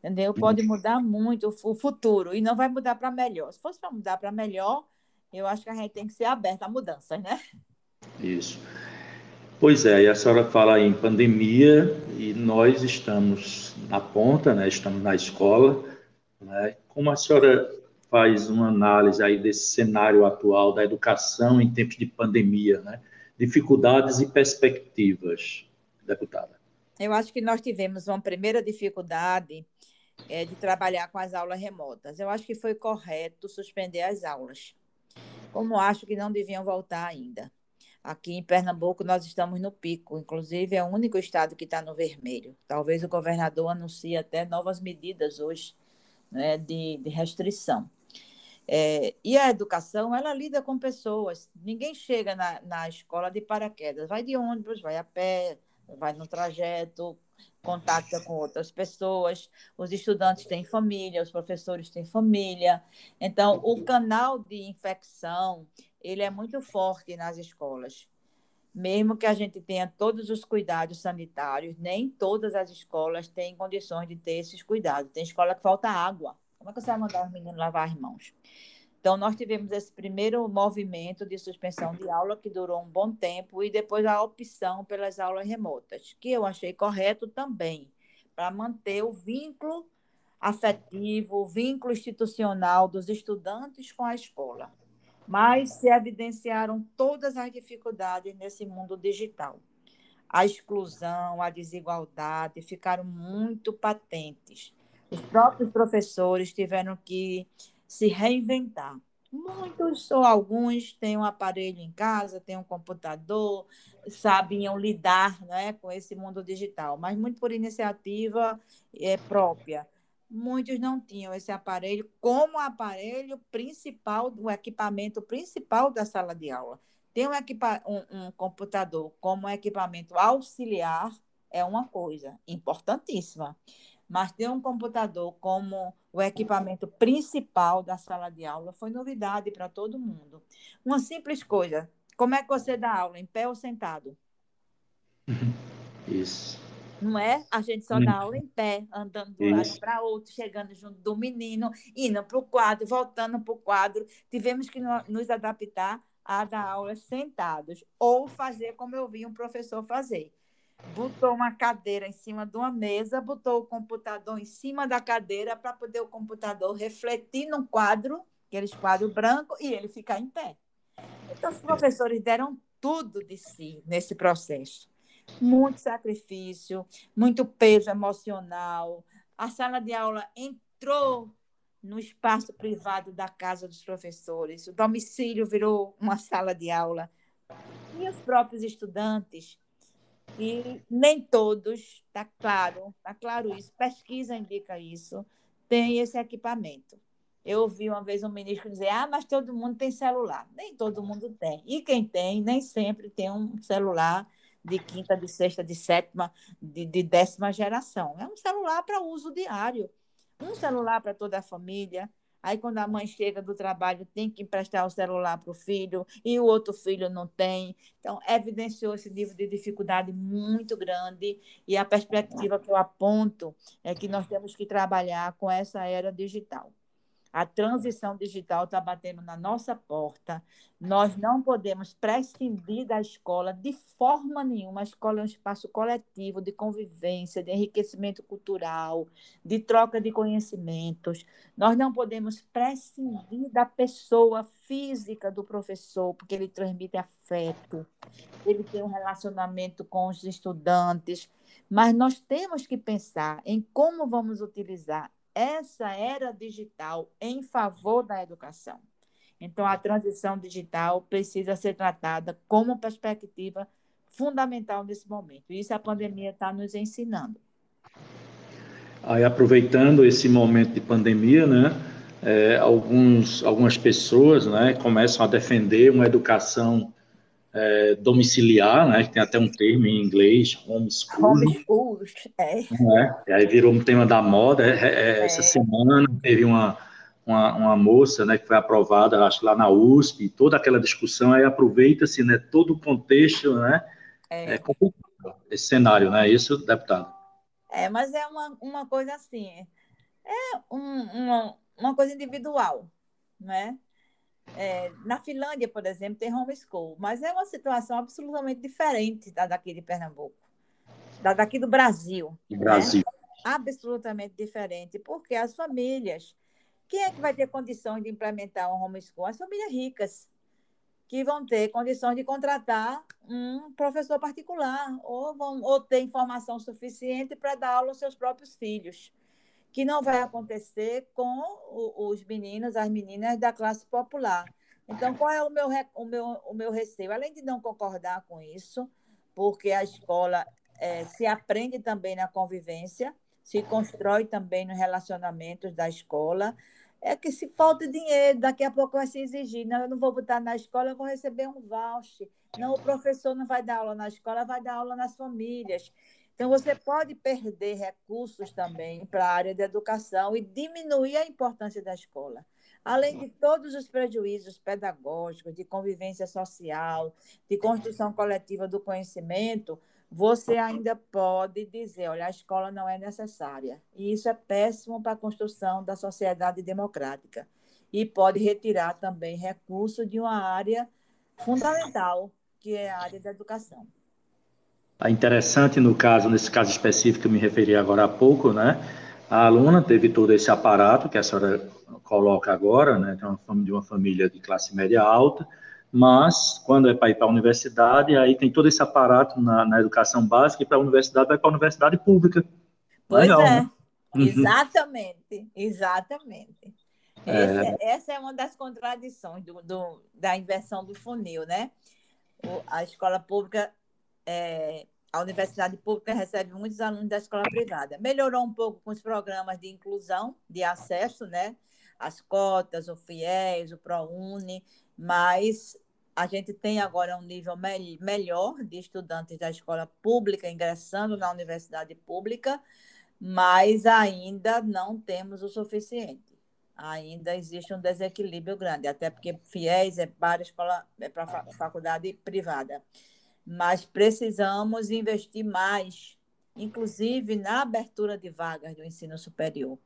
entendeu? Pode mudar muito o futuro e não vai mudar para melhor. Se fosse para mudar para melhor, eu acho que a gente tem que ser aberto a mudanças, né? Isso. Pois é, e a senhora fala em pandemia e nós estamos na ponta, né? Estamos na escola né? Como a senhora faz uma análise aí desse cenário atual da educação em tempos de pandemia, né? Dificuldades e perspectivas, deputada. Eu acho que nós tivemos uma primeira dificuldade é, de trabalhar com as aulas remotas. Eu acho que foi correto suspender as aulas, como acho que não deviam voltar ainda. Aqui em Pernambuco nós estamos no pico, inclusive é o único estado que está no vermelho. Talvez o governador anuncie até novas medidas hoje né, de, de restrição. É, e a educação, ela lida com pessoas. Ninguém chega na, na escola de paraquedas. Vai de ônibus, vai a pé, vai no trajeto, contacta com outras pessoas. Os estudantes têm família, os professores têm família. Então, o canal de infecção, ele é muito forte nas escolas mesmo que a gente tenha todos os cuidados sanitários, nem todas as escolas têm condições de ter esses cuidados. Tem escola que falta água. Como é que você vai mandar os meninos lavar as mãos? Então, nós tivemos esse primeiro movimento de suspensão de aula, que durou um bom tempo, e depois a opção pelas aulas remotas, que eu achei correto também, para manter o vínculo afetivo, o vínculo institucional dos estudantes com a escola mas se evidenciaram todas as dificuldades nesse mundo digital. A exclusão, a desigualdade ficaram muito patentes. Os próprios professores tiveram que se reinventar. Muitos ou alguns têm um aparelho em casa, têm um computador, sabiam lidar né, com esse mundo digital, mas muito por iniciativa é, própria. Muitos não tinham esse aparelho como aparelho principal, o equipamento principal da sala de aula. Ter um, um, um computador como equipamento auxiliar é uma coisa importantíssima, mas ter um computador como o equipamento principal da sala de aula foi novidade para todo mundo. Uma simples coisa: como é que você dá aula, em pé ou sentado? Isso. Não é? A gente só dá aula em pé, andando de um lado para outro, chegando junto do menino, indo para o quadro, voltando para o quadro. Tivemos que nos adaptar a dar aulas sentados, ou fazer como eu vi um professor fazer botou uma cadeira em cima de uma mesa, botou o computador em cima da cadeira para poder o computador refletir no quadro, aqueles quadros brancos, e ele ficar em pé. Então, os professores deram tudo de si nesse processo. Muito sacrifício, muito peso emocional. A sala de aula entrou no espaço privado da casa dos professores. O domicílio virou uma sala de aula. E os próprios estudantes e nem todos, está claro, está claro isso, pesquisa indica isso, tem esse equipamento. Eu ouvi uma vez um ministro dizer: ah, mas todo mundo tem celular. Nem todo mundo tem. E quem tem, nem sempre tem um celular de quinta, de sexta, de sétima, de, de décima geração. É um celular para uso diário. Um celular para toda a família, Aí, quando a mãe chega do trabalho, tem que emprestar o celular para o filho e o outro filho não tem. Então, evidenciou esse nível de dificuldade muito grande. E a perspectiva que eu aponto é que nós temos que trabalhar com essa era digital. A transição digital está batendo na nossa porta. Nós não podemos prescindir da escola de forma nenhuma. A escola é um espaço coletivo de convivência, de enriquecimento cultural, de troca de conhecimentos. Nós não podemos prescindir da pessoa física do professor, porque ele transmite afeto, ele tem um relacionamento com os estudantes. Mas nós temos que pensar em como vamos utilizar essa era digital em favor da educação. Então, a transição digital precisa ser tratada como perspectiva fundamental nesse momento. Isso a pandemia está nos ensinando. Aí, aproveitando esse momento de pandemia, né, é, alguns, algumas pessoas né, começam a defender uma educação é, domiciliar, né, que tem até um termo em inglês, homeschool. Homeschool, é. é. E aí virou um tema da moda. É, é, é, essa semana teve uma, uma, uma, moça né, que foi aprovada, acho lá na USP, toda aquela discussão, aí aproveita-se né, todo o contexto, né, é. é esse cenário, não é isso, deputado? É, mas é uma, uma coisa assim, é um, uma, uma coisa individual, né? É, na Finlândia, por exemplo, tem homeschool, mas é uma situação absolutamente diferente da daqui de Pernambuco, da daqui do Brasil. Do Brasil. Né? Absolutamente diferente, porque as famílias. Quem é que vai ter condições de implementar um homeschool? As famílias ricas, que vão ter condições de contratar um professor particular, ou, vão, ou ter informação suficiente para dar aula aos seus próprios filhos que não vai acontecer com os meninos, as meninas da classe popular. Então, qual é o meu, o meu, o meu receio? Além de não concordar com isso, porque a escola é, se aprende também na convivência, se constrói também nos relacionamentos da escola, é que se falta dinheiro, daqui a pouco vai se exigir. Não, eu não vou botar na escola, eu vou receber um voucher. Não, o professor não vai dar aula na escola, vai dar aula nas famílias. Então, você pode perder recursos também para a área de educação e diminuir a importância da escola. Além de todos os prejuízos pedagógicos, de convivência social, de construção coletiva do conhecimento, você ainda pode dizer: olha, a escola não é necessária. E isso é péssimo para a construção da sociedade democrática. E pode retirar também recursos de uma área fundamental, que é a área da educação. É interessante no caso, nesse caso específico que eu me referi agora há pouco, né? A aluna teve todo esse aparato que a senhora coloca agora, né? De uma família de classe média alta, mas quando é para ir para a universidade, aí tem todo esse aparato na, na educação básica e para a universidade vai para a universidade pública. Pois Legal, é, né? Uhum. exatamente, exatamente. É... Essa é uma das contradições do, do, da inversão do funil, né? A escola pública, é, a universidade pública recebe muitos alunos da escola privada. Melhorou um pouco com os programas de inclusão, de acesso, né? As cotas, o FIES, o ProUni, mas a gente tem agora um nível me melhor de estudantes da escola pública ingressando na universidade pública, mas ainda não temos o suficiente. Ainda existe um desequilíbrio grande, até porque FIES é para escola, é para faculdade privada. Mas precisamos investir mais, inclusive na abertura de vagas do ensino superior.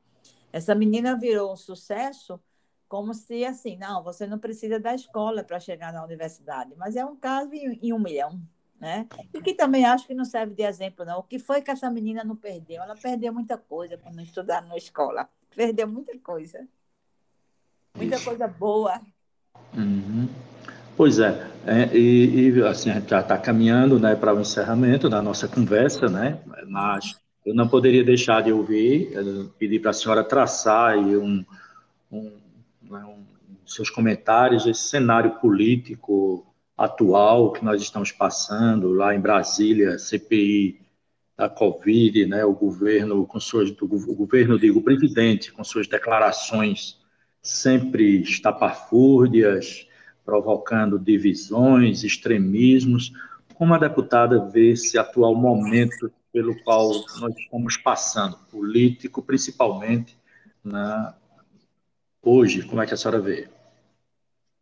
Essa menina virou um sucesso como se assim, não, você não precisa da escola para chegar na universidade, mas é um caso em, um milhão, né? E que também acho que não serve de exemplo, não. O que foi que essa menina não perdeu? Ela perdeu muita coisa por não estudar na escola, perdeu muita coisa, muita coisa boa. Uhum. Pois é, é e, e, assim, a gente já está caminhando né, para o encerramento da nossa conversa, né? Mas eu não poderia deixar de ouvir, eh, pedir para a senhora traçar um, um né, um, seus comentários, esse cenário político atual que nós estamos passando lá em Brasília, CPI da Covid, né, o governo com suas, o governo digo, o presidente com suas declarações sempre estapafúrdias, provocando divisões, extremismos. Como a deputada vê esse atual momento pelo qual nós estamos passando, político principalmente, né, hoje, como é que a senhora vê?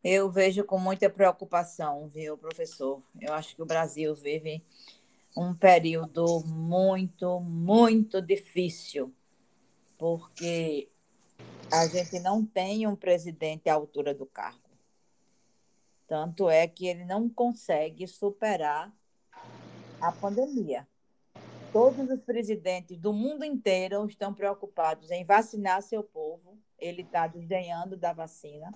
Eu vejo com muita preocupação, viu, professor? Eu acho que o Brasil vive um período muito, muito difícil, porque a gente não tem um presidente à altura do cargo. Tanto é que ele não consegue superar a pandemia. Todos os presidentes do mundo inteiro estão preocupados em vacinar seu povo ele está desdenhando da vacina,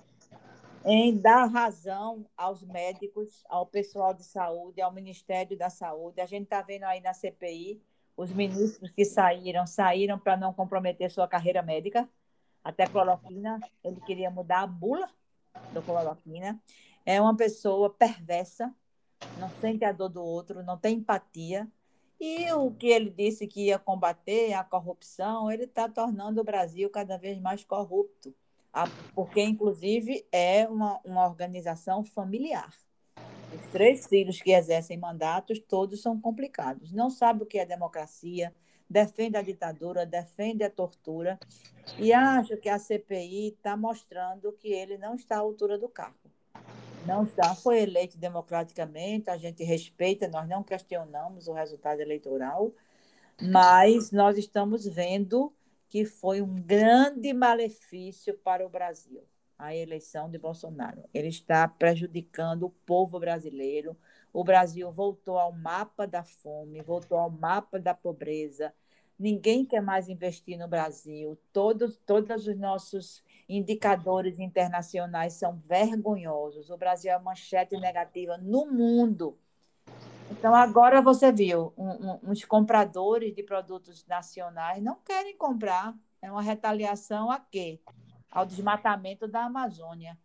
em dar razão aos médicos, ao pessoal de saúde, ao Ministério da Saúde. A gente está vendo aí na CPI os ministros que saíram, saíram para não comprometer sua carreira médica. Até cloroquina, ele queria mudar a bula do cloroquina. É uma pessoa perversa, não sente a dor do outro, não tem empatia, e o que ele disse que ia combater a corrupção, ele está tornando o Brasil cada vez mais corrupto, porque, inclusive, é uma, uma organização familiar. Os três filhos que exercem mandatos, todos são complicados. Não sabe o que é democracia, defende a ditadura, defende a tortura, e acho que a CPI está mostrando que ele não está à altura do cargo não está, foi eleito democraticamente, a gente respeita, nós não questionamos o resultado eleitoral, mas nós estamos vendo que foi um grande malefício para o Brasil a eleição de Bolsonaro. Ele está prejudicando o povo brasileiro. O Brasil voltou ao mapa da fome, voltou ao mapa da pobreza. Ninguém quer mais investir no Brasil. Todos, todos os nossos indicadores internacionais são vergonhosos. O Brasil é manchete negativa no mundo. Então, agora você viu, um, um, uns compradores de produtos nacionais não querem comprar. É uma retaliação a quê? Ao desmatamento da Amazônia.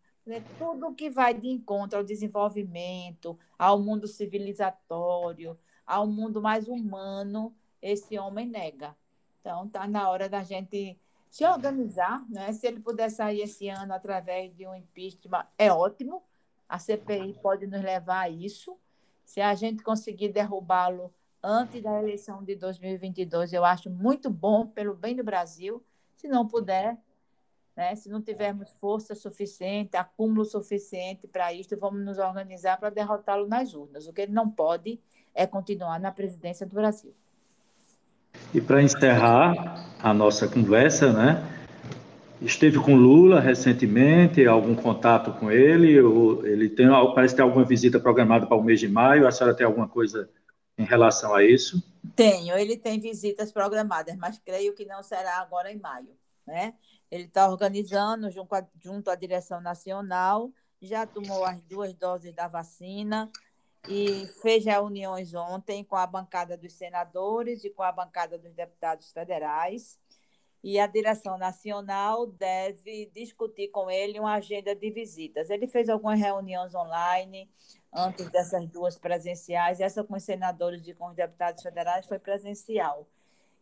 Tudo que vai de encontro ao desenvolvimento, ao mundo civilizatório, ao mundo mais humano, esse homem nega. Então, está na hora da gente se organizar, né? Se ele puder sair esse ano através de um impeachment, é ótimo. A CPI pode nos levar a isso. Se a gente conseguir derrubá-lo antes da eleição de 2022, eu acho muito bom pelo bem do Brasil. Se não puder, né? Se não tivermos força suficiente, acúmulo suficiente para isso, vamos nos organizar para derrotá-lo nas urnas. O que ele não pode é continuar na presidência do Brasil. E para encerrar a nossa conversa, né? Esteve com Lula recentemente, algum contato com ele? Ou ele tem, parece ter alguma visita programada para o mês de maio. A senhora tem alguma coisa em relação a isso? Tenho, ele tem visitas programadas, mas creio que não será agora em maio. Né? Ele está organizando junto, junto à direção nacional, já tomou as duas doses da vacina, e fez reuniões ontem com a bancada dos senadores e com a bancada dos deputados federais. e a direção nacional deve discutir com ele uma agenda de visitas. Ele fez algumas reuniões online antes dessas duas presenciais, essa com os senadores e com os deputados federais foi presencial.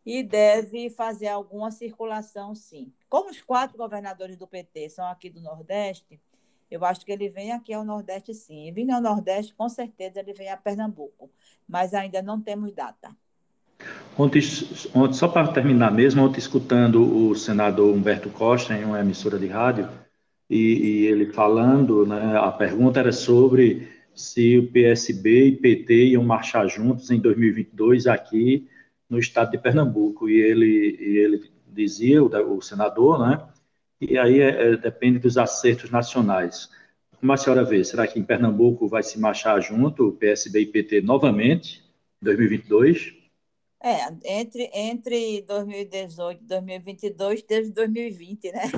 E deve fazer alguma circulação, sim. Como os quatro governadores do PT são aqui do Nordeste, eu acho que ele vem aqui ao Nordeste, sim. Vindo ao Nordeste, com certeza ele vem a Pernambuco, mas ainda não temos data. Ontem, ontem só para terminar mesmo, ontem escutando o senador Humberto Costa em uma emissora de rádio, e, e ele falando, né, a pergunta era sobre se o PSB e PT iam marchar juntos em 2022 aqui no estado de Pernambuco. E ele, e ele dizia, o, o senador, né, e aí é, é, depende dos acertos nacionais. Como a senhora vê, será que em Pernambuco vai se marchar junto o PSB e PT novamente, em 2022? É, entre, entre 2018 e 2022 teve 2020, né?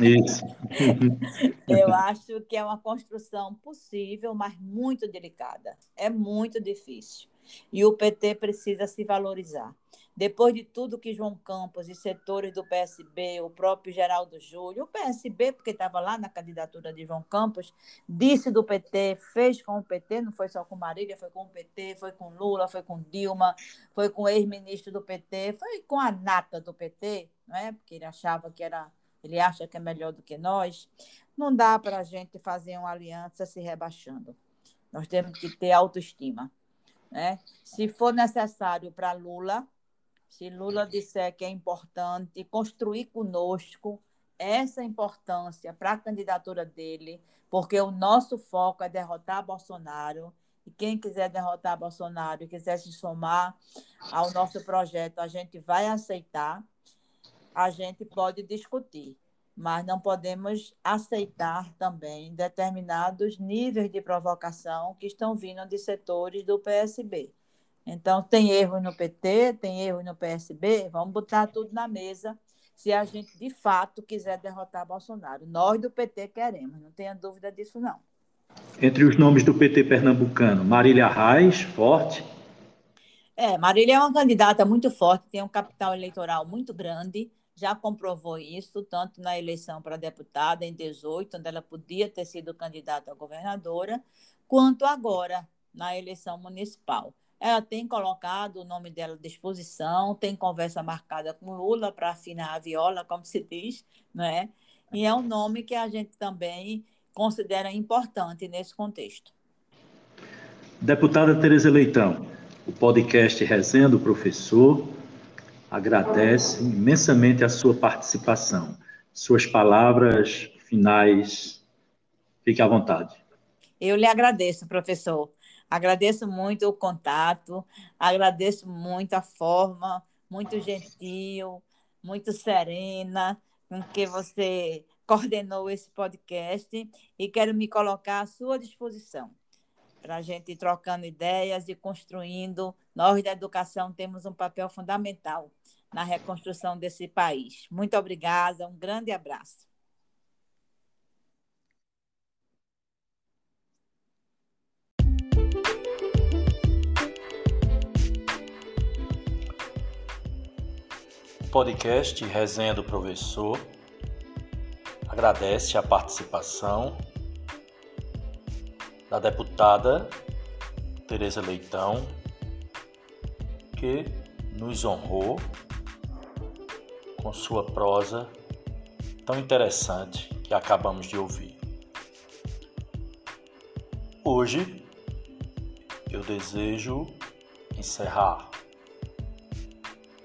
Isso. [LAUGHS] Eu acho que é uma construção possível, mas muito delicada. É muito difícil. E o PT precisa se valorizar. Depois de tudo que João Campos e setores do PSB, o próprio Geraldo Júlio, o PSB, porque estava lá na candidatura de João Campos, disse do PT, fez com o PT, não foi só com Marília, foi com o PT, foi com Lula, foi com Dilma, foi com o ex-ministro do PT, foi com a nata do PT, não é? porque ele achava que era, ele acha que é melhor do que nós. Não dá para a gente fazer uma aliança se rebaixando. Nós temos que ter autoestima. Né? Se for necessário para Lula, se Lula disser que é importante construir conosco essa importância para a candidatura dele, porque o nosso foco é derrotar Bolsonaro. E quem quiser derrotar Bolsonaro e quiser se somar ao nosso projeto, a gente vai aceitar, a gente pode discutir, mas não podemos aceitar também determinados níveis de provocação que estão vindo de setores do PSB. Então, tem erros no PT, tem erros no PSB, vamos botar tudo na mesa se a gente de fato quiser derrotar Bolsonaro. Nós do PT queremos, não tenha dúvida disso, não. Entre os nomes do PT pernambucano, Marília Reis, forte. É, Marília é uma candidata muito forte, tem um capital eleitoral muito grande, já comprovou isso, tanto na eleição para deputada em 18, onde ela podia ter sido candidata a governadora, quanto agora na eleição municipal. Ela tem colocado o nome dela à disposição, tem conversa marcada com Lula para afinar a viola, como se diz, né? E é um nome que a gente também considera importante nesse contexto. Deputada Tereza Leitão, o podcast Resenha do Professor agradece imensamente a sua participação. Suas palavras finais, fique à vontade. Eu lhe agradeço, professor. Agradeço muito o contato, agradeço muito a forma, muito gentil, muito serena com que você coordenou esse podcast e quero me colocar à sua disposição para a gente ir trocando ideias e construindo. Nós da educação temos um papel fundamental na reconstrução desse país. Muito obrigada, um grande abraço. Podcast Resenha do Professor agradece a participação da deputada Tereza Leitão, que nos honrou com sua prosa tão interessante que acabamos de ouvir. Hoje eu desejo encerrar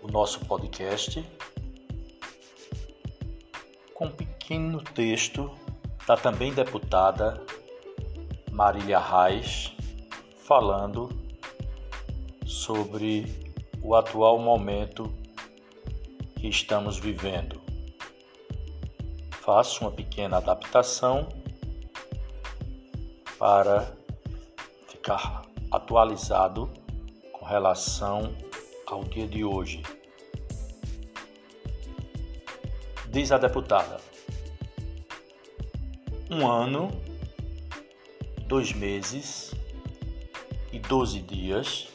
o nosso podcast com um pequeno texto da também deputada Marília Reis falando sobre o atual momento que estamos vivendo. Faço uma pequena adaptação para ficar atualizado com relação ao dia de hoje. Diz a deputada: um ano, dois meses e doze dias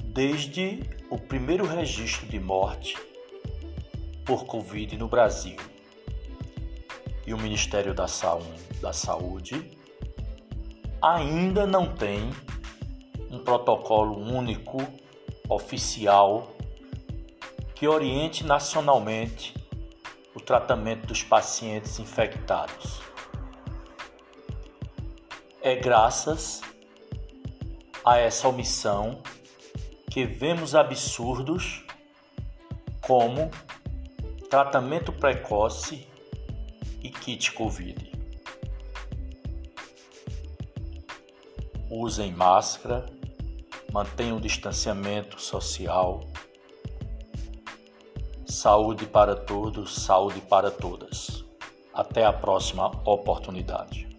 desde o primeiro registro de morte por Covid no Brasil. E o Ministério da Saúde ainda não tem um protocolo único, oficial, que oriente nacionalmente o tratamento dos pacientes infectados. É graças a essa omissão que vemos absurdos como tratamento precoce e kit Covid. Usem máscara, mantenham o distanciamento social. Saúde para todos, saúde para todas. Até a próxima oportunidade.